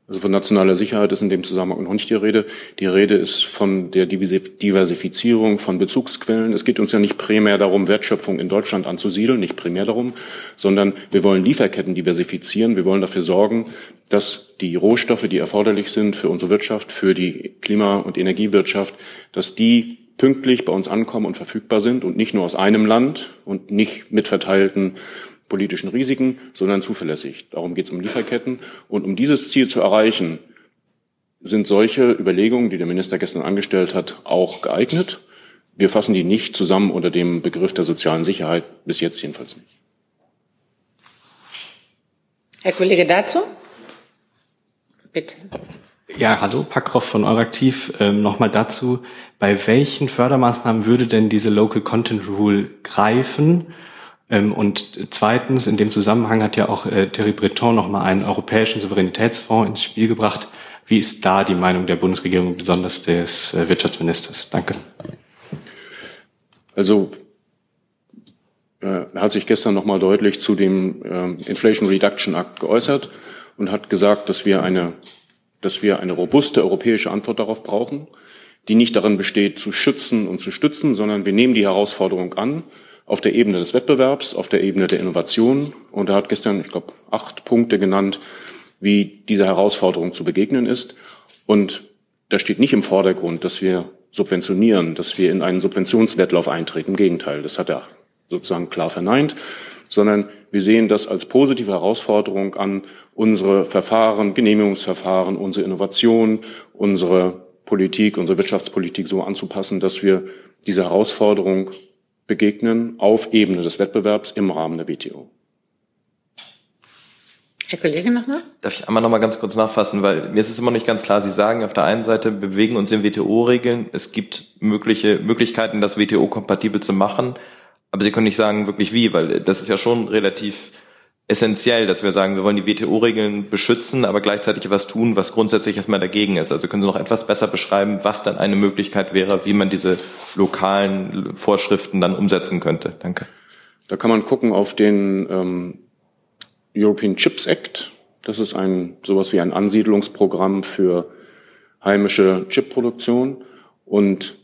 Also von nationaler Sicherheit ist in dem Zusammenhang noch nicht die Rede. Die Rede ist von der Diversifizierung von Bezugsquellen. Es geht uns ja nicht primär darum, Wertschöpfung in Deutschland anzusiedeln, nicht primär darum, sondern wir wollen Lieferketten diversifizieren. Wir wollen dafür sorgen, dass die Rohstoffe, die erforderlich sind für unsere Wirtschaft, für die Klima- und Energiewirtschaft, dass die pünktlich bei uns ankommen und verfügbar sind und nicht nur aus einem Land und nicht mit verteilten politischen Risiken, sondern zuverlässig. Darum geht es um Lieferketten. Und um dieses Ziel zu erreichen, sind solche Überlegungen, die der Minister gestern angestellt hat, auch geeignet. Wir fassen die nicht zusammen unter dem Begriff der sozialen Sicherheit, bis jetzt jedenfalls nicht. Herr Kollege dazu? Bitte. Ja, hallo, Packroff von Euraktiv. Ähm, Nochmal dazu, bei welchen Fördermaßnahmen würde denn diese Local Content Rule greifen? Ähm, und zweitens, in dem Zusammenhang hat ja auch äh, Thierry Breton nochmal einen europäischen Souveränitätsfonds ins Spiel gebracht. Wie ist da die Meinung der Bundesregierung, besonders des äh, Wirtschaftsministers? Danke. Also er hat sich gestern nochmal deutlich zu dem ähm, Inflation Reduction Act geäußert und hat gesagt, dass wir eine, dass wir eine robuste europäische Antwort darauf brauchen, die nicht darin besteht, zu schützen und zu stützen, sondern wir nehmen die Herausforderung an auf der Ebene des Wettbewerbs, auf der Ebene der Innovation. Und er hat gestern, ich glaube, acht Punkte genannt, wie dieser Herausforderung zu begegnen ist. Und da steht nicht im Vordergrund, dass wir subventionieren, dass wir in einen Subventionswettlauf eintreten. Im Gegenteil, das hat er sozusagen klar verneint, sondern wir sehen das als positive Herausforderung an, unsere Verfahren, Genehmigungsverfahren, unsere Innovation, unsere Politik, unsere Wirtschaftspolitik so anzupassen, dass wir dieser Herausforderung begegnen auf Ebene des Wettbewerbs im Rahmen der WTO. Herr Kollege nochmal? Darf ich einmal nochmal ganz kurz nachfassen, weil mir ist es immer nicht ganz klar. Sie sagen auf der einen Seite, wir bewegen uns in WTO-Regeln. Es gibt mögliche Möglichkeiten, das WTO-kompatibel zu machen. Aber Sie können nicht sagen wirklich wie, weil das ist ja schon relativ essentiell, dass wir sagen, wir wollen die WTO-Regeln beschützen, aber gleichzeitig etwas tun, was grundsätzlich erstmal dagegen ist. Also können Sie noch etwas besser beschreiben, was dann eine Möglichkeit wäre, wie man diese lokalen Vorschriften dann umsetzen könnte? Danke. Da kann man gucken auf den ähm, European Chips Act. Das ist ein sowas wie ein Ansiedlungsprogramm für heimische Chipproduktion und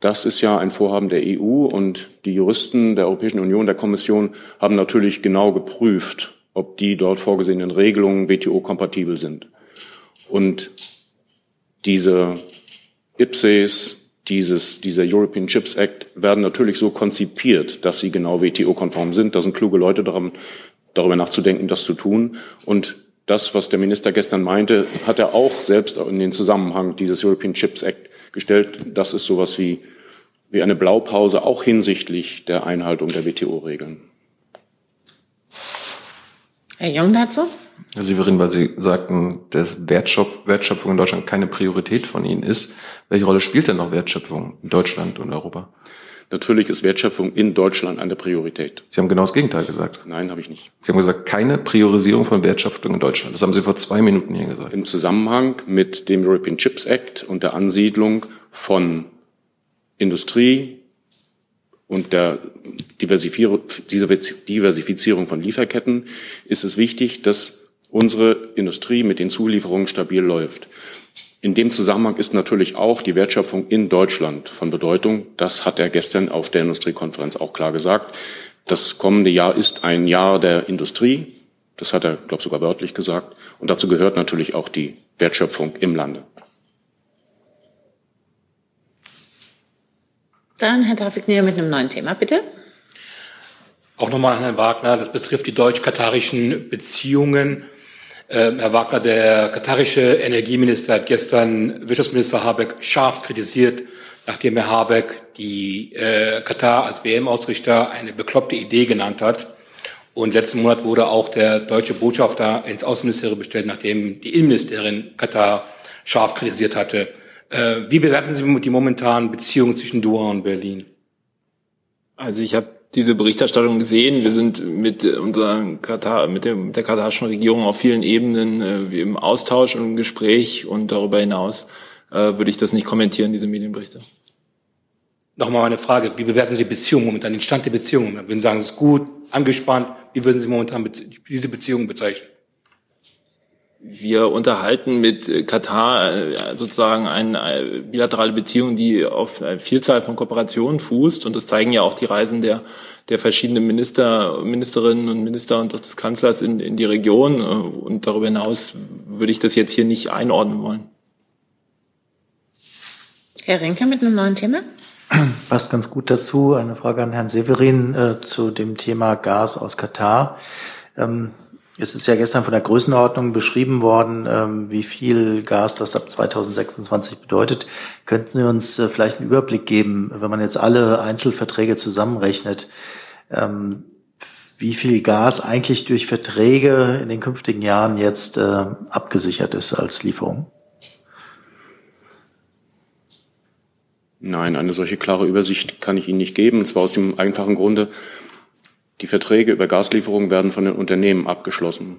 das ist ja ein Vorhaben der EU und die Juristen der Europäischen Union, der Kommission haben natürlich genau geprüft, ob die dort vorgesehenen Regelungen WTO-kompatibel sind. Und diese IPSES, dieses, dieser European Chips Act werden natürlich so konzipiert, dass sie genau WTO-konform sind. Da sind kluge Leute daran darüber nachzudenken, das zu tun. Und das, was der Minister gestern meinte, hat er auch selbst in den Zusammenhang dieses European Chips Act gestellt. Das ist sowas wie, wie eine Blaupause, auch hinsichtlich der Einhaltung der WTO-Regeln. Herr Jung dazu? Herr Severin, weil Sie sagten, dass Wertschöpf Wertschöpfung in Deutschland keine Priorität von Ihnen ist. Welche Rolle spielt denn noch Wertschöpfung in Deutschland und Europa? Natürlich ist Wertschöpfung in Deutschland eine Priorität. Sie haben genau das Gegenteil gesagt. Nein, habe ich nicht. Sie haben gesagt, keine Priorisierung von Wertschöpfung in Deutschland. Das haben Sie vor zwei Minuten hier gesagt. Im Zusammenhang mit dem European Chips Act und der Ansiedlung von Industrie und der Diversifizierung von Lieferketten ist es wichtig, dass unsere Industrie mit den Zulieferungen stabil läuft. In dem Zusammenhang ist natürlich auch die Wertschöpfung in Deutschland von Bedeutung. Das hat er gestern auf der Industriekonferenz auch klar gesagt. Das kommende Jahr ist ein Jahr der Industrie. Das hat er, glaube sogar wörtlich gesagt. Und dazu gehört natürlich auch die Wertschöpfung im Lande. Dann Herr Tafik Näher mit einem neuen Thema, bitte. Auch nochmal an Herrn Wagner. Das betrifft die deutsch-katarischen Beziehungen. Ähm, Herr Wagner, der katarische Energieminister hat gestern Wirtschaftsminister Habeck scharf kritisiert, nachdem Herr Habeck die äh, Katar als WM-Ausrichter eine bekloppte Idee genannt hat. Und letzten Monat wurde auch der deutsche Botschafter ins Außenministerium bestellt, nachdem die Innenministerin Katar scharf kritisiert hatte. Äh, wie bewerten Sie die momentanen Beziehungen zwischen Doha und Berlin? Also ich habe diese Berichterstattung gesehen. Wir sind mit unserer Katar, mit, dem, mit der katarischen Regierung auf vielen Ebenen äh, im Austausch und im Gespräch und darüber hinaus äh, würde ich das nicht kommentieren, diese Medienberichte. Nochmal eine Frage. Wie bewerten Sie die Beziehung momentan, den Stand der Beziehung? Würden Sie sagen, es ist gut, angespannt? Wie würden Sie momentan diese Beziehung bezeichnen? Wir unterhalten mit Katar äh, sozusagen eine bilaterale Beziehung, die auf eine Vielzahl von Kooperationen fußt. Und das zeigen ja auch die Reisen der, der verschiedenen Minister, Ministerinnen und Minister und des Kanzlers in, in die Region. Und darüber hinaus würde ich das jetzt hier nicht einordnen wollen. Herr Rinke mit einem neuen Thema. Passt ganz gut dazu. Eine Frage an Herrn Severin äh, zu dem Thema Gas aus Katar. Ähm, es ist ja gestern von der Größenordnung beschrieben worden, ähm, wie viel Gas das ab 2026 bedeutet. Könnten Sie uns äh, vielleicht einen Überblick geben, wenn man jetzt alle Einzelverträge zusammenrechnet, ähm, wie viel Gas eigentlich durch Verträge in den künftigen Jahren jetzt äh, abgesichert ist als Lieferung? Nein, eine solche klare Übersicht kann ich Ihnen nicht geben, und zwar aus dem einfachen Grunde, die Verträge über Gaslieferungen werden von den Unternehmen abgeschlossen.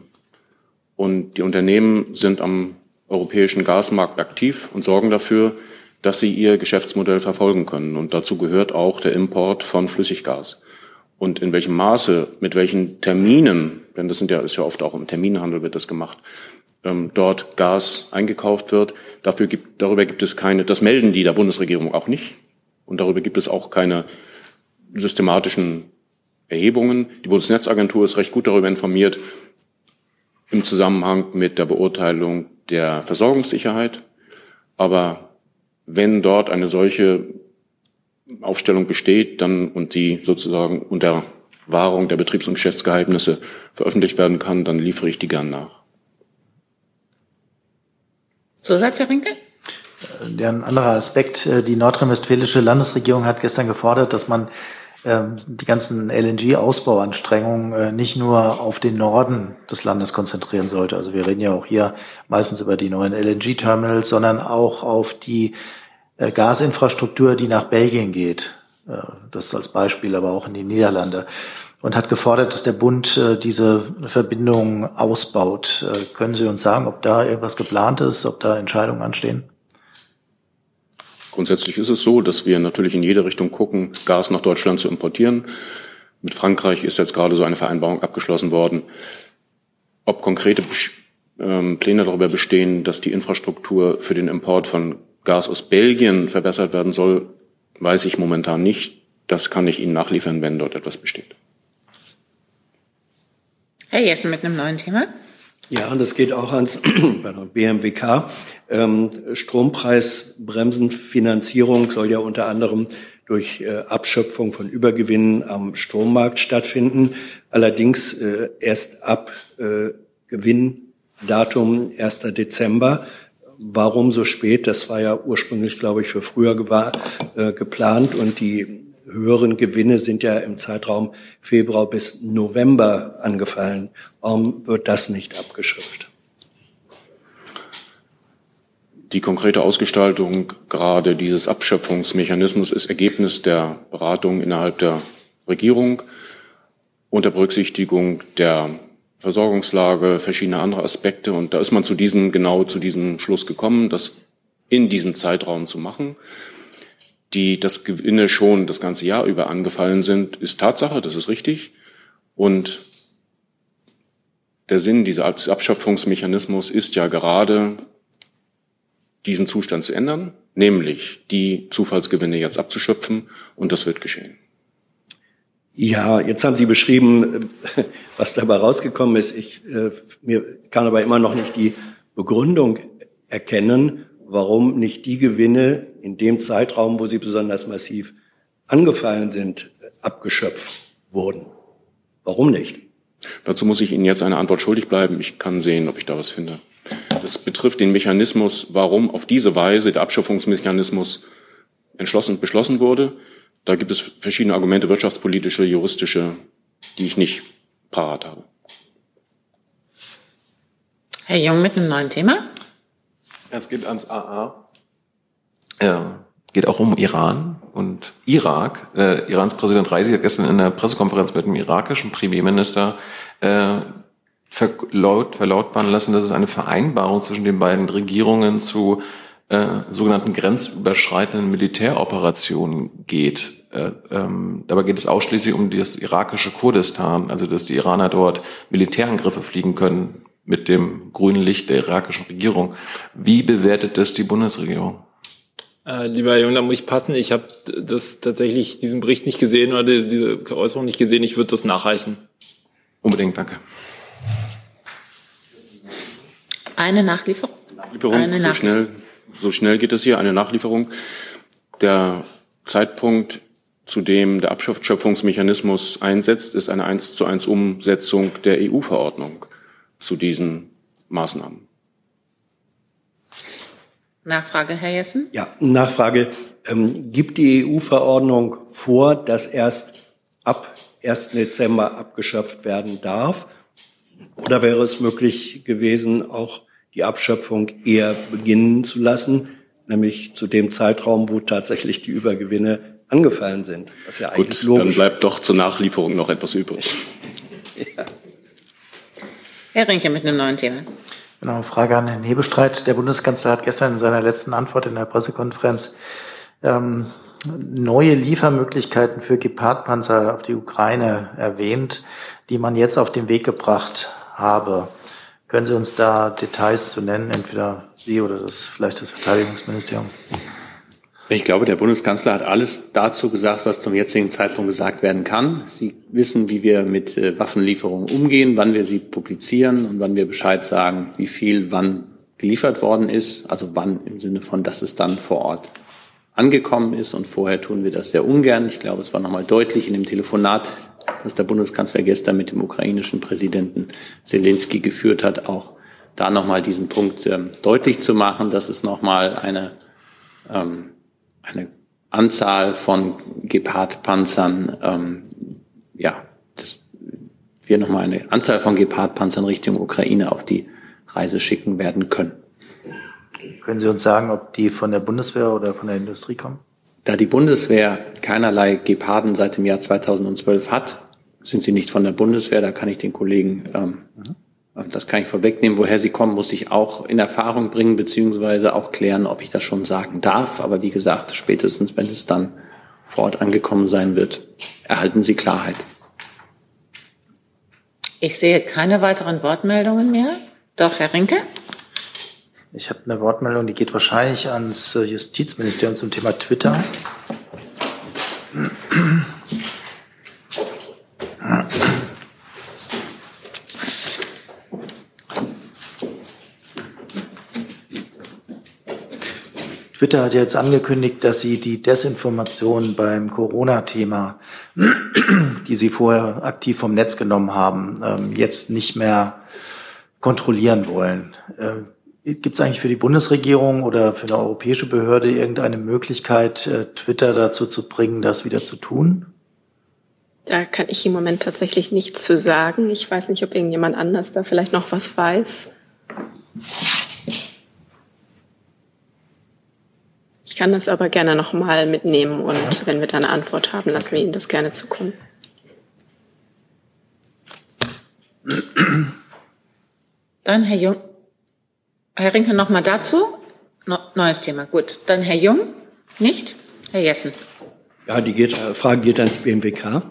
Und die Unternehmen sind am europäischen Gasmarkt aktiv und sorgen dafür, dass sie ihr Geschäftsmodell verfolgen können. Und dazu gehört auch der Import von Flüssiggas. Und in welchem Maße, mit welchen Terminen, denn das sind ja, ist ja oft auch im Terminhandel wird das gemacht, ähm, dort Gas eingekauft wird. Dafür gibt, darüber gibt es keine, das melden die der Bundesregierung auch nicht. Und darüber gibt es auch keine systematischen Erhebungen. Die Bundesnetzagentur ist recht gut darüber informiert im Zusammenhang mit der Beurteilung der Versorgungssicherheit. Aber wenn dort eine solche Aufstellung besteht, dann und die sozusagen unter Wahrung der Betriebs- und Geschäftsgeheimnisse veröffentlicht werden kann, dann liefere ich die gern nach. Zusatz, Herr Rinke? Ja, ein anderer Aspekt. Äh, die nordrhein-westfälische Landesregierung hat gestern gefordert, dass man die ganzen LNG-Ausbauanstrengungen äh, nicht nur auf den Norden des Landes konzentrieren sollte. Also wir reden ja auch hier meistens über die neuen LNG-Terminals, sondern auch auf die äh, Gasinfrastruktur, die nach Belgien geht. Das als Beispiel, aber auch in die Niederlande. Und hat gefordert, dass der Bund diese Verbindung ausbaut. Können Sie uns sagen, ob da irgendwas geplant ist, ob da Entscheidungen anstehen? Grundsätzlich ist es so, dass wir natürlich in jede Richtung gucken, Gas nach Deutschland zu importieren. Mit Frankreich ist jetzt gerade so eine Vereinbarung abgeschlossen worden. Ob konkrete ähm, Pläne darüber bestehen, dass die Infrastruktur für den Import von Gas aus Belgien verbessert werden soll, weiß ich momentan nicht. Das kann ich Ihnen nachliefern, wenn dort etwas besteht. Herr Jessen mit einem neuen Thema. Ja, und das geht auch ans *clears throat* BMWK. Ähm, Strompreisbremsenfinanzierung soll ja unter anderem durch äh, Abschöpfung von Übergewinnen am Strommarkt stattfinden. Allerdings äh, erst ab äh, Gewinndatum 1. Dezember. Warum so spät? Das war ja ursprünglich, glaube ich, für früher äh, geplant und die höheren Gewinne sind ja im Zeitraum Februar bis November angefallen. Warum wird das nicht abgeschöpft? Die konkrete Ausgestaltung gerade dieses Abschöpfungsmechanismus ist Ergebnis der Beratung innerhalb der Regierung unter Berücksichtigung der Versorgungslage, verschiedene andere Aspekte. Und da ist man zu diesem, genau zu diesem Schluss gekommen, das in diesem Zeitraum zu machen die das Gewinne schon das ganze Jahr über angefallen sind, ist Tatsache, das ist richtig. Und der Sinn dieses Abschöpfungsmechanismus ist ja gerade, diesen Zustand zu ändern, nämlich die Zufallsgewinne jetzt abzuschöpfen, und das wird geschehen. Ja, jetzt haben Sie beschrieben, was dabei rausgekommen ist. Ich äh, mir kann aber immer noch nicht die Begründung erkennen, warum nicht die Gewinne in dem Zeitraum, wo sie besonders massiv angefallen sind, abgeschöpft wurden. Warum nicht? Dazu muss ich Ihnen jetzt eine Antwort schuldig bleiben. Ich kann sehen, ob ich da was finde. Das betrifft den Mechanismus, warum auf diese Weise der Abschöpfungsmechanismus entschlossen beschlossen wurde. Da gibt es verschiedene Argumente, wirtschaftspolitische, juristische, die ich nicht parat habe. Herr Jung mit einem neuen Thema. Es geht ans AA. Ja, geht auch um Iran und Irak. Äh, Irans Präsident Reisi hat gestern in der Pressekonferenz mit dem irakischen Premierminister äh, verlaut, verlautbaren lassen, dass es eine Vereinbarung zwischen den beiden Regierungen zu äh, sogenannten grenzüberschreitenden Militäroperationen geht. Äh, ähm, dabei geht es ausschließlich um das irakische Kurdistan, also dass die Iraner dort Militärangriffe fliegen können mit dem grünen Licht der irakischen Regierung. Wie bewertet das die Bundesregierung? Äh, lieber Jung, da muss ich passen. Ich habe das tatsächlich diesen Bericht nicht gesehen oder diese Äußerung nicht gesehen. Ich würde das nachreichen. Unbedingt, danke. Eine Nachlieferung. Nachlieferung Eine so schnell, so schnell geht es hier. Eine Nachlieferung. Der Zeitpunkt, zu dem der Abschöpfungsmechanismus einsetzt, ist eine eins zu eins Umsetzung der EU-Verordnung zu diesen Maßnahmen. Nachfrage, Herr Jessen? Ja, Nachfrage. Ähm, gibt die EU-Verordnung vor, dass erst ab 1. Dezember abgeschöpft werden darf? Oder wäre es möglich gewesen, auch die Abschöpfung eher beginnen zu lassen, nämlich zu dem Zeitraum, wo tatsächlich die Übergewinne angefallen sind? Was ja eigentlich Gut, logisch. dann bleibt doch zur Nachlieferung noch etwas übrig. *laughs* ja. Herr Rinke mit einem neuen Thema. Genau, Frage an Herrn Hebestreit. Der Bundeskanzler hat gestern in seiner letzten Antwort in der Pressekonferenz ähm, neue Liefermöglichkeiten für Gepardpanzer auf die Ukraine erwähnt, die man jetzt auf den Weg gebracht habe. Können Sie uns da Details zu nennen, entweder Sie oder das, vielleicht das Verteidigungsministerium? Ich glaube, der Bundeskanzler hat alles dazu gesagt, was zum jetzigen Zeitpunkt gesagt werden kann. Sie wissen, wie wir mit äh, Waffenlieferungen umgehen, wann wir sie publizieren und wann wir Bescheid sagen, wie viel wann geliefert worden ist. Also wann im Sinne von, dass es dann vor Ort angekommen ist. Und vorher tun wir das sehr ungern. Ich glaube, es war nochmal deutlich in dem Telefonat, das der Bundeskanzler gestern mit dem ukrainischen Präsidenten Zelensky geführt hat, auch da nochmal diesen Punkt ähm, deutlich zu machen, dass es nochmal eine ähm, eine Anzahl von Gepard-Panzern, ähm, ja, das, wir nochmal eine Anzahl von Gepard-Panzern Richtung Ukraine auf die Reise schicken werden können. Können Sie uns sagen, ob die von der Bundeswehr oder von der Industrie kommen? Da die Bundeswehr keinerlei Geparden seit dem Jahr 2012 hat, sind sie nicht von der Bundeswehr. Da kann ich den Kollegen ähm, mhm. Das kann ich vorwegnehmen. Woher sie kommen, muss ich auch in Erfahrung bringen, beziehungsweise auch klären, ob ich das schon sagen darf. Aber wie gesagt, spätestens, wenn es dann vor Ort angekommen sein wird, erhalten Sie Klarheit. Ich sehe keine weiteren Wortmeldungen mehr. Doch, Herr Rinke? Ich habe eine Wortmeldung, die geht wahrscheinlich ans Justizministerium zum Thema Twitter. Twitter hat jetzt angekündigt, dass sie die Desinformation beim Corona-Thema, *clears throat* die sie vorher aktiv vom Netz genommen haben, ähm, jetzt nicht mehr kontrollieren wollen. Äh, Gibt es eigentlich für die Bundesregierung oder für eine europäische Behörde irgendeine Möglichkeit, äh, Twitter dazu zu bringen, das wieder zu tun? Da kann ich im Moment tatsächlich nichts zu sagen. Ich weiß nicht, ob irgendjemand anders da vielleicht noch was weiß. Kann das aber gerne nochmal mitnehmen und ja. wenn wir da eine Antwort haben, lassen wir Ihnen das gerne zukommen. Dann Herr Jung. Herr Rinke nochmal dazu. No, neues Thema. Gut. Dann Herr Jung. Nicht? Herr Jessen. Ja, die geht, äh, Frage geht ans BMWK.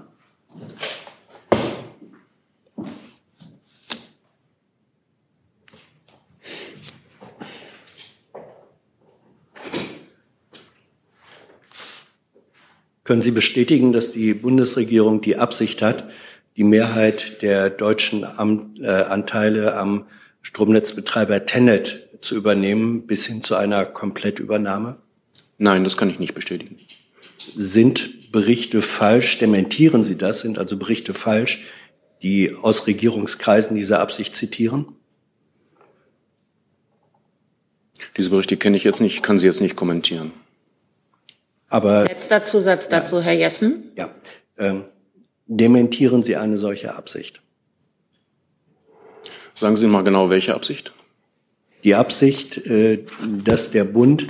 Können Sie bestätigen, dass die Bundesregierung die Absicht hat, die Mehrheit der deutschen äh, Anteile am Stromnetzbetreiber Tenet zu übernehmen, bis hin zu einer Komplettübernahme? Nein, das kann ich nicht bestätigen. Sind Berichte falsch? Dementieren Sie das? Sind also Berichte falsch, die aus Regierungskreisen diese Absicht zitieren? Diese Berichte kenne ich jetzt nicht, kann sie jetzt nicht kommentieren. Aber letzter Zusatz dazu, ja, Herr Jessen. Ja, ähm, dementieren Sie eine solche Absicht? Sagen Sie mal genau, welche Absicht? Die Absicht, äh, dass der Bund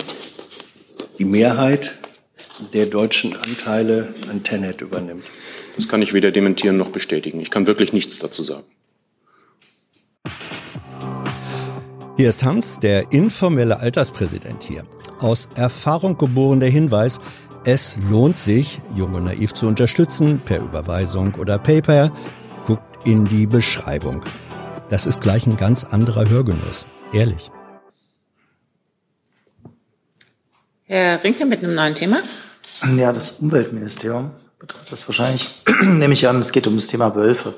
die Mehrheit der deutschen Anteile an Tenet übernimmt. Das kann ich weder dementieren noch bestätigen. Ich kann wirklich nichts dazu sagen. Hier ist Hans, der informelle Alterspräsident hier aus Erfahrung geboren der Hinweis, es lohnt sich, Jung und Naiv zu unterstützen, per Überweisung oder PayPal. Guckt in die Beschreibung. Das ist gleich ein ganz anderer Hörgenuss. Ehrlich. Herr Rinke mit einem neuen Thema. Ja, das Umweltministerium betrifft das wahrscheinlich, *clears throat* nehme ich an, es geht um das Thema Wölfe.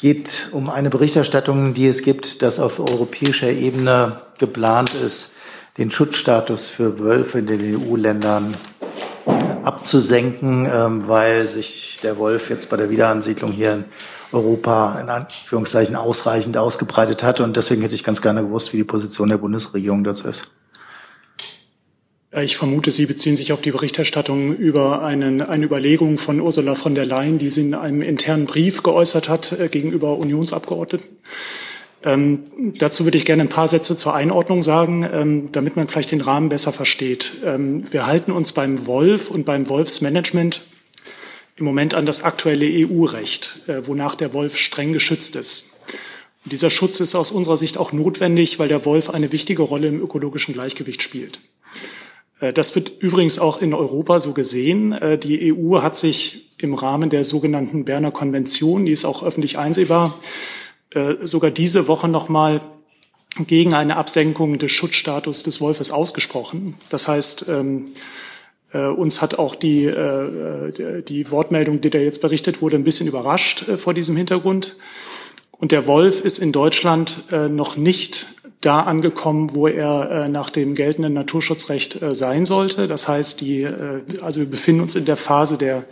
Geht um eine Berichterstattung, die es gibt, dass auf europäischer Ebene geplant ist, den Schutzstatus für Wölfe in den EU-Ländern abzusenken, ähm, weil sich der Wolf jetzt bei der Wiederansiedlung hier in Europa in Anführungszeichen ausreichend ausgebreitet hat. Und deswegen hätte ich ganz gerne gewusst, wie die Position der Bundesregierung dazu ist. Äh, ich vermute, Sie beziehen sich auf die Berichterstattung über einen, eine Überlegung von Ursula von der Leyen, die sie in einem internen Brief geäußert hat äh, gegenüber Unionsabgeordneten. Ähm, dazu würde ich gerne ein paar Sätze zur Einordnung sagen, ähm, damit man vielleicht den Rahmen besser versteht. Ähm, wir halten uns beim Wolf und beim Wolfsmanagement im Moment an das aktuelle EU-Recht, äh, wonach der Wolf streng geschützt ist. Dieser Schutz ist aus unserer Sicht auch notwendig, weil der Wolf eine wichtige Rolle im ökologischen Gleichgewicht spielt. Äh, das wird übrigens auch in Europa so gesehen. Äh, die EU hat sich im Rahmen der sogenannten Berner Konvention, die ist auch öffentlich einsehbar, äh, sogar diese Woche nochmal gegen eine Absenkung des Schutzstatus des Wolfes ausgesprochen. Das heißt, ähm, uns hat auch die, die Wortmeldung, die da jetzt berichtet wurde, ein bisschen überrascht vor diesem Hintergrund. Und der Wolf ist in Deutschland noch nicht da angekommen, wo er äh, nach dem geltenden Naturschutzrecht äh, sein sollte. Das heißt, die, äh, also wir befinden uns in der Phase der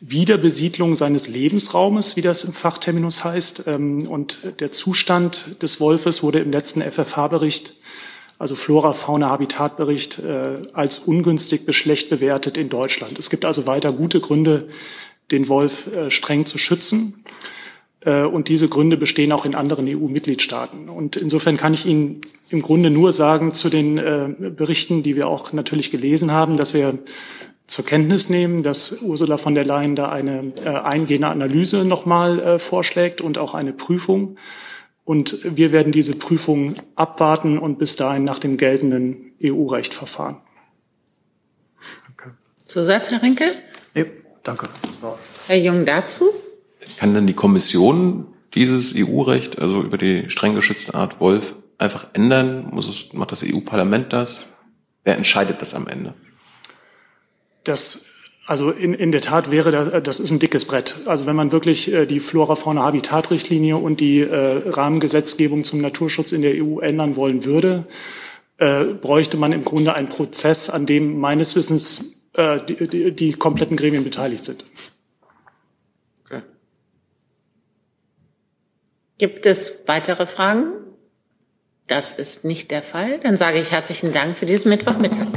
Wiederbesiedlung seines Lebensraumes, wie das im Fachterminus heißt. Ähm, und der Zustand des Wolfes wurde im letzten FFH-Bericht, also Flora-Fauna-Habitat-Bericht, äh, als ungünstig bis schlecht bewertet in Deutschland. Es gibt also weiter gute Gründe, den Wolf äh, streng zu schützen. Äh, und diese Gründe bestehen auch in anderen EU-Mitgliedstaaten. Und insofern kann ich Ihnen im Grunde nur sagen zu den äh, Berichten, die wir auch natürlich gelesen haben, dass wir zur Kenntnis nehmen, dass Ursula von der Leyen da eine äh, eingehende Analyse nochmal vorschlägt und auch eine Prüfung. Und wir werden diese Prüfung abwarten und bis dahin nach dem geltenden EU-Recht verfahren. Danke. Zusatz, Herr Rinke? Nee, danke. Herr Jung dazu? Kann dann die Kommission dieses EU-Recht, also über die streng geschützte Art Wolf, einfach ändern? Muss es, macht das EU-Parlament das? Wer entscheidet das am Ende? Das also in, in der Tat wäre das, das ist ein dickes Brett. Also wenn man wirklich äh, die Flora-Fauna-Habitat-Richtlinie und die äh, Rahmengesetzgebung zum Naturschutz in der EU ändern wollen würde, äh, bräuchte man im Grunde einen Prozess, an dem meines Wissens die, die, die kompletten Gremien beteiligt sind. Gibt es weitere Fragen? Das ist nicht der Fall. Dann sage ich herzlichen Dank für diesen Mittwochmittag.